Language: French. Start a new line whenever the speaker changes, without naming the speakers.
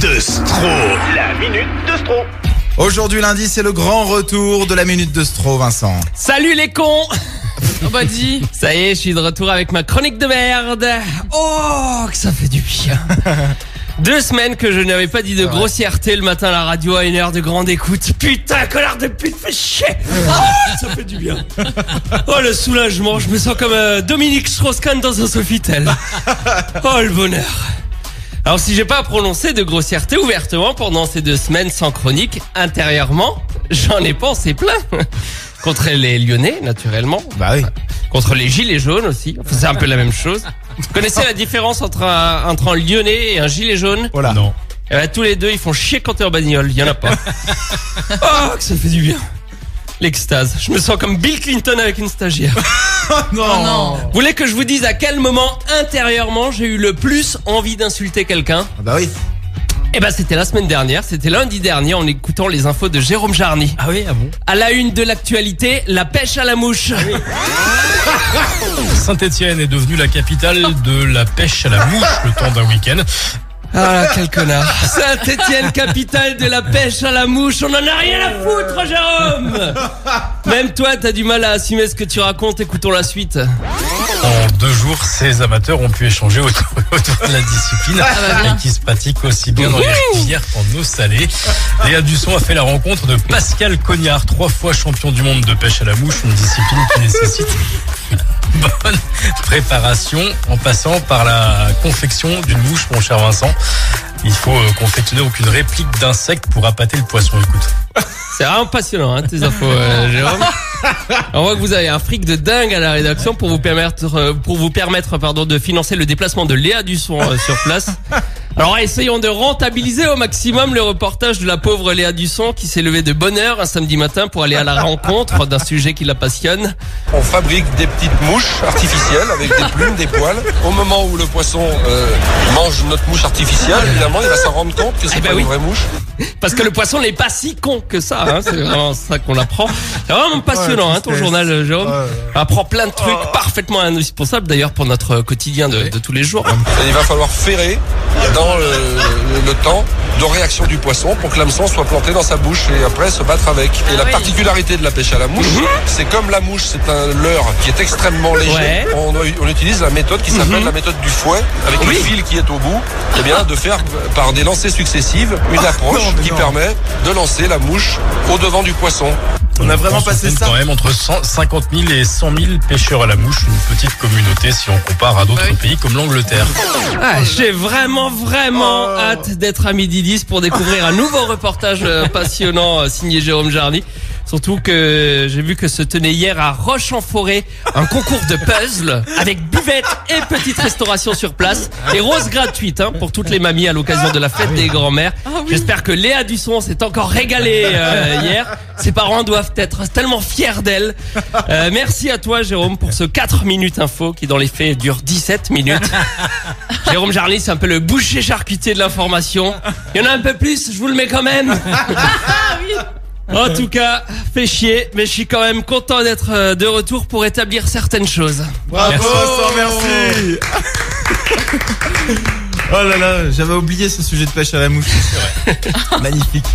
de Stro. La minute de Stro.
Aujourd'hui lundi, c'est le grand retour de la minute de Stro, Vincent.
Salut les cons
Oh bah dis
Ça y est, je suis de retour avec ma chronique de merde. Oh, que ça fait du bien. Deux semaines que je n'avais pas dit de grossièreté le matin à la radio à une heure de grande écoute. Putain, connard de pute, fais chier Oh, ça fait du bien. Oh, le soulagement, je me sens comme euh, Dominique Strauss-Kahn dans un Sofitel. Oh, le bonheur. Alors si j'ai pas prononcé de grossièreté ouvertement pendant ces deux semaines sans chronique, intérieurement, j'en ai pensé plein. Contre les Lyonnais, naturellement.
Bah oui.
Contre les gilets jaunes aussi. Enfin, c'est un peu la même chose. Vous connaissez la différence entre un, entre un lyonnais et un gilet jaune?
Voilà. Non.
Eh ben, Tous les deux, ils font chier quand t'es en bagnole. Il y en a pas. Oh, que ça fait du bien. L'extase. Je me sens comme Bill Clinton avec une stagiaire.
non.
non.
Vous voulez que je vous dise à quel moment intérieurement j'ai eu le plus envie d'insulter quelqu'un?
Ah Bah oui.
Eh ben, c'était la semaine dernière. C'était lundi dernier en écoutant les infos de Jérôme Jarny.
Ah oui, ah bon?
À la une de l'actualité, la pêche à la mouche.
Saint-Etienne est devenue la capitale de la pêche à la mouche le temps d'un week-end.
Ah, quel connard. Saint-Etienne, capitale de la pêche à la mouche. On en a rien à foutre, Jérôme. Même toi, t'as du mal à assumer ce que tu racontes. Écoutons la suite.
En deux jours, ces amateurs ont pu échanger autour, autour de la discipline et qui se pratique aussi bien dans les rivières qu'en eau salée. Léa Dusson a fait la rencontre de Pascal Cognard, trois fois champion du monde de pêche à la mouche, une discipline qui nécessite bonne préparation en passant par la confection d'une mouche, mon cher Vincent. Il faut euh, confectionner aucune réplique d'insecte pour appâter le poisson. Écoute.
C'est vraiment passionnant, hein, tes infos, euh, Jérôme. On voit que vous avez un fric de dingue à la rédaction pour vous permettre, euh, pour vous permettre, pardon, de financer le déplacement de Léa Dusson euh, sur place. Alors essayons de rentabiliser au maximum le reportage de la pauvre Léa Dusson qui s'est levée de bonne heure un samedi matin pour aller à la rencontre d'un sujet qui la passionne.
On fabrique des petites mouches artificielles avec des plumes, des poils. Au moment où le poisson euh, mange notre mouche artificielle, évidemment, il va s'en rendre compte que c'est
Eh ben
pas
oui.
une vraie mouche.
Parce que le poisson n'est pas si con que ça, hein, c'est vraiment ça qu'on apprend. C'est vraiment passionnant,
Ouais,
hein, ton journal, Jérôme.
Ouais.
On apprend plein de trucs parfaitement indispensables d'ailleurs pour notre quotidien de, de tous les jours.
Et il va falloir ferrer dans le, le- le temps de réaction du poisson pour que l'hameçon soit planté dans sa bouche et après se battre avec. Et la
oui.
particularité de la pêche à la mouche, c'est comme la mouche, c'est un leurre qui est extrêmement léger.
Ouais.
On, on utilise la méthode qui s'appelle la méthode du fouet, avec
Oui.
le fil qui est au bout, et bien de faire par des lancées successives une approche
non, mais
qui
non.
permet de lancer la mouche au devant du poisson.
On a vraiment passé ça.
quand même entre 100 50 000 et 100 000 pêcheurs à la mouche, une petite communauté si on compare à d'autres
Oui.
pays comme l'Angleterre.
Ah, J'ai vraiment, vraiment
Oh.
hâte d'être à midi 10 pour découvrir un nouveau reportage euh, passionnant euh, signé Jérôme Jarny. Surtout que j'ai vu que se tenait hier à Roche-en-Forêt un concours de puzzle avec buvette et petite restauration sur place et rose gratuite hein, pour toutes les mamies à l'occasion de la fête des grands-mères. J'espère que Léa Dusson s'est encore régalée euh, hier. Ses parents doivent être tellement fiers d'elle. Euh, merci à toi Jérôme pour ce 4 minutes info qui dans les faits dure 17 minutes. Jérôme Jarny, c'est un peu le boucher charcutier de l'information. Il y en a un peu plus, je vous le mets quand même. En tout cas, fait chier, mais je suis quand même content d'être euh, de retour pour établir certaines choses.
Bravo,
Merci.
Merci. oh là là, j'avais oublié ce sujet de pêche à la mouche. Magnifique.